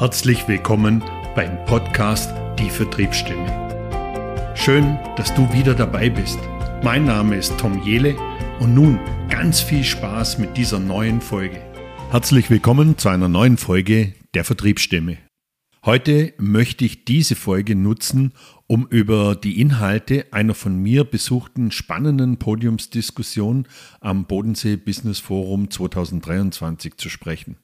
Herzlich willkommen beim Podcast Die Vertriebsstimme. Schön, dass du wieder dabei bist. Mein Name ist Tom Jele und nun ganz viel Spaß mit dieser neuen Folge. Herzlich willkommen zu einer neuen Folge der Vertriebsstimme. Heute möchte ich diese Folge nutzen, um über die Inhalte einer von mir besuchten spannenden Podiumsdiskussion am Bodensee Business Forum 2023 zu sprechen.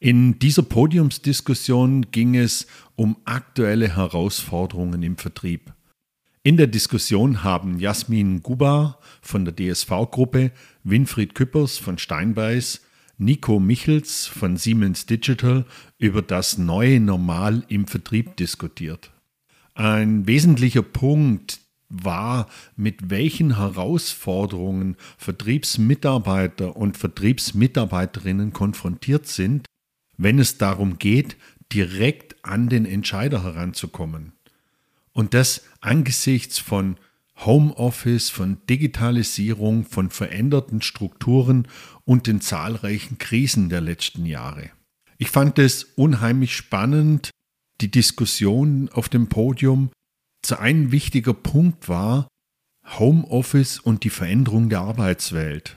In dieser Podiumsdiskussion ging es um aktuelle Herausforderungen im Vertrieb. In der Diskussion haben Jasmin Gubar von der DSV-Gruppe, Winfried Küppers von Steinbeiß, Nico Michels von Siemens Digital über das neue Normal im Vertrieb diskutiert. Ein wesentlicher Punkt war, mit welchen Herausforderungen Vertriebsmitarbeiter und Vertriebsmitarbeiterinnen konfrontiert sind, wenn es darum geht, direkt an den Entscheider heranzukommen. Und das angesichts von Homeoffice, von Digitalisierung, von veränderten Strukturen und den zahlreichen Krisen der letzten Jahre. Ich fand es unheimlich spannend, die Diskussion auf dem Podium. Zu ein wichtiger Punkt war Homeoffice und die Veränderung der Arbeitswelt.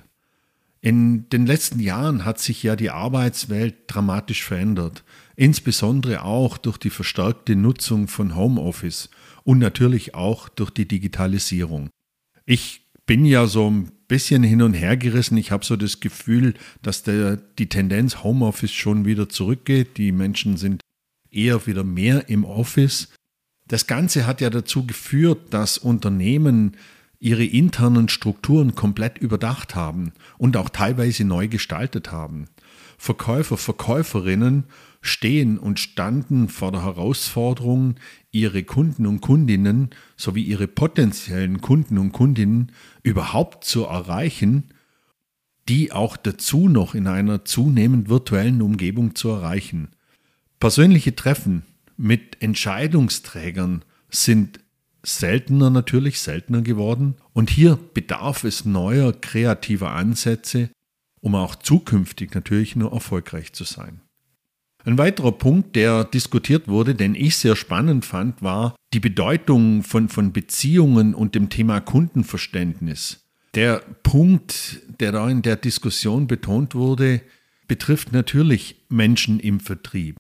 In den letzten Jahren hat sich ja die Arbeitswelt dramatisch verändert, insbesondere auch durch die verstärkte Nutzung von Homeoffice und natürlich auch durch die Digitalisierung. Ich bin ja so ein bisschen hin und her gerissen. Ich habe so das Gefühl, dass der, die Tendenz Homeoffice schon wieder zurückgeht. Die Menschen sind eher wieder mehr im Office. Das Ganze hat ja dazu geführt, dass Unternehmen ihre internen Strukturen komplett überdacht haben und auch teilweise neu gestaltet haben. Verkäufer, Verkäuferinnen stehen und standen vor der Herausforderung, ihre Kunden und Kundinnen sowie ihre potenziellen Kunden und Kundinnen überhaupt zu erreichen, die auch dazu noch in einer zunehmend virtuellen Umgebung zu erreichen. Persönliche Treffen mit Entscheidungsträgern sind seltener natürlich, seltener geworden. Und hier bedarf es neuer kreativer Ansätze, um auch zukünftig natürlich nur erfolgreich zu sein. Ein weiterer Punkt, der diskutiert wurde, den ich sehr spannend fand, war die Bedeutung von, von Beziehungen und dem Thema Kundenverständnis. Der Punkt, der da in der Diskussion betont wurde, betrifft natürlich Menschen im Vertrieb.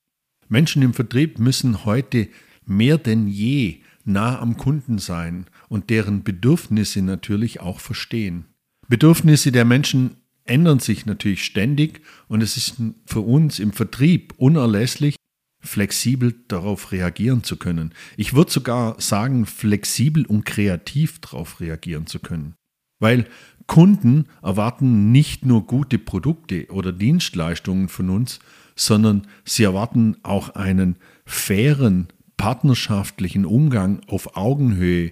Menschen im Vertrieb müssen heute mehr denn je nah am Kunden sein und deren Bedürfnisse natürlich auch verstehen. Bedürfnisse der Menschen ändern sich natürlich ständig und es ist für uns im Vertrieb unerlässlich, flexibel darauf reagieren zu können. Ich würde sogar sagen, flexibel und kreativ darauf reagieren zu können. Weil Kunden erwarten nicht nur gute Produkte oder Dienstleistungen von uns, sondern sie erwarten auch einen fairen partnerschaftlichen Umgang auf Augenhöhe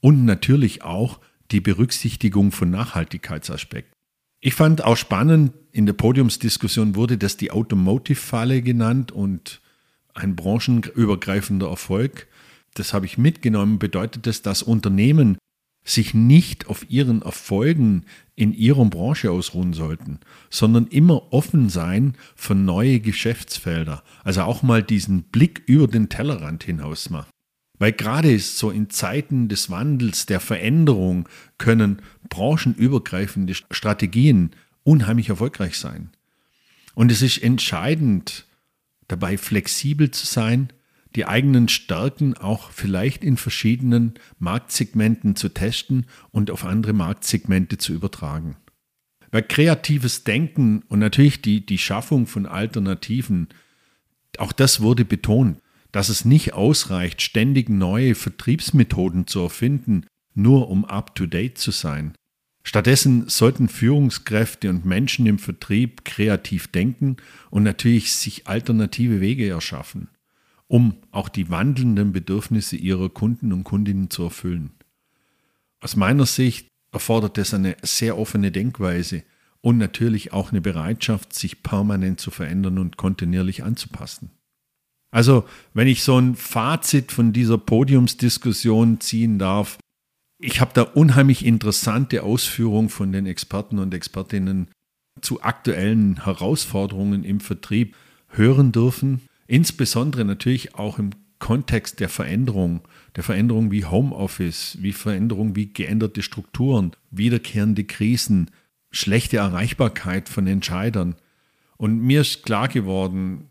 und natürlich auch die Berücksichtigung von Nachhaltigkeitsaspekten. Ich fand auch spannend, in der Podiumsdiskussion wurde das die Automotive-Falle genannt und ein branchenübergreifender Erfolg. Das habe ich mitgenommen, bedeutet das, dass Unternehmen sich nicht auf ihren Erfolgen in ihrer Branche ausruhen sollten, sondern immer offen sein für neue Geschäftsfelder. Also auch mal diesen Blick über den Tellerrand hinaus machen. Weil gerade so in Zeiten des Wandels, der Veränderung können branchenübergreifende Strategien unheimlich erfolgreich sein. Und es ist entscheidend, dabei flexibel zu sein, die eigenen Stärken auch vielleicht in verschiedenen Marktsegmenten zu testen und auf andere Marktsegmente zu übertragen. Weil kreatives Denken und natürlich die, die Schaffung von Alternativen, auch das wurde betont, dass es nicht ausreicht, ständig neue Vertriebsmethoden zu erfinden, nur um up-to-date zu sein. Stattdessen sollten Führungskräfte und Menschen im Vertrieb kreativ denken und natürlich sich alternative Wege erschaffen um auch die wandelnden Bedürfnisse ihrer Kunden und Kundinnen zu erfüllen. Aus meiner Sicht erfordert es eine sehr offene Denkweise und natürlich auch eine Bereitschaft, sich permanent zu verändern und kontinuierlich anzupassen. Also, wenn ich so ein Fazit von dieser Podiumsdiskussion ziehen darf, ich habe da unheimlich interessante Ausführungen von den Experten und Expertinnen zu aktuellen Herausforderungen im Vertrieb hören dürfen. Insbesondere natürlich auch im Kontext der Veränderung, der Veränderung wie Homeoffice, wie Veränderung wie geänderte Strukturen, wiederkehrende Krisen, schlechte Erreichbarkeit von Entscheidern. Und mir ist klar geworden,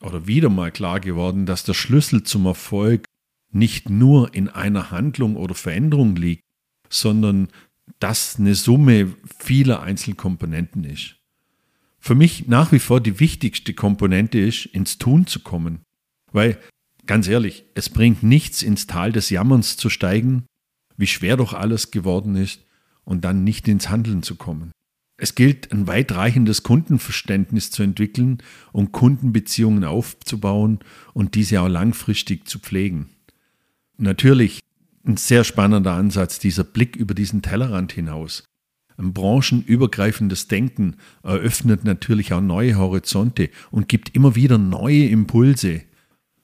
oder wieder mal klar geworden, dass der Schlüssel zum Erfolg nicht nur in einer Handlung oder Veränderung liegt, sondern dass eine Summe vieler Einzelkomponenten ist. Für mich nach wie vor die wichtigste Komponente ist, ins Tun zu kommen. Weil, ganz ehrlich, es bringt nichts, ins Tal des Jammerns zu steigen, wie schwer doch alles geworden ist, und dann nicht ins Handeln zu kommen. Es gilt, ein weitreichendes Kundenverständnis zu entwickeln und Kundenbeziehungen aufzubauen und diese auch langfristig zu pflegen. Natürlich ein sehr spannender Ansatz, dieser Blick über diesen Tellerrand hinaus. Ein branchenübergreifendes Denken eröffnet natürlich auch neue Horizonte und gibt immer wieder neue Impulse.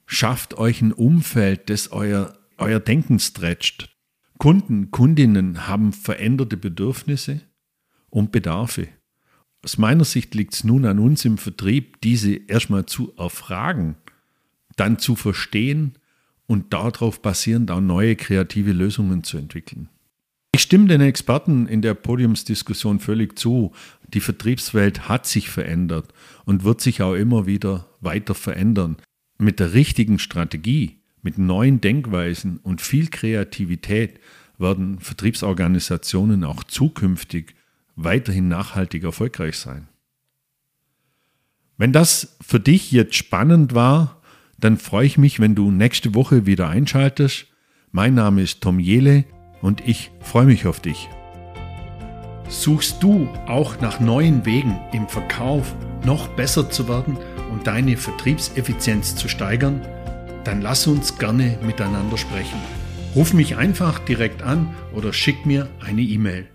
Schafft euch ein Umfeld, das euer, euer Denken stretcht. Kunden, Kundinnen haben veränderte Bedürfnisse und Bedarfe. Aus meiner Sicht liegt es nun an uns im Vertrieb, diese erstmal zu erfragen, dann zu verstehen und darauf basierend auch neue kreative Lösungen zu entwickeln. Ich stimme den Experten in der Podiumsdiskussion völlig zu. Die Vertriebswelt hat sich verändert und wird sich auch immer wieder weiter verändern. Mit der richtigen Strategie, mit neuen Denkweisen und viel Kreativität werden Vertriebsorganisationen auch zukünftig weiterhin nachhaltig erfolgreich sein. Wenn das für dich jetzt spannend war, dann freue ich mich, wenn du nächste Woche wieder einschaltest. Mein Name ist Tom Jele und ich freue mich auf dich. Suchst du auch nach neuen Wegen im Verkauf noch besser zu werden und deine Vertriebseffizienz zu steigern? Dann lass uns gerne miteinander sprechen. Ruf mich einfach direkt an oder schick mir eine E-Mail.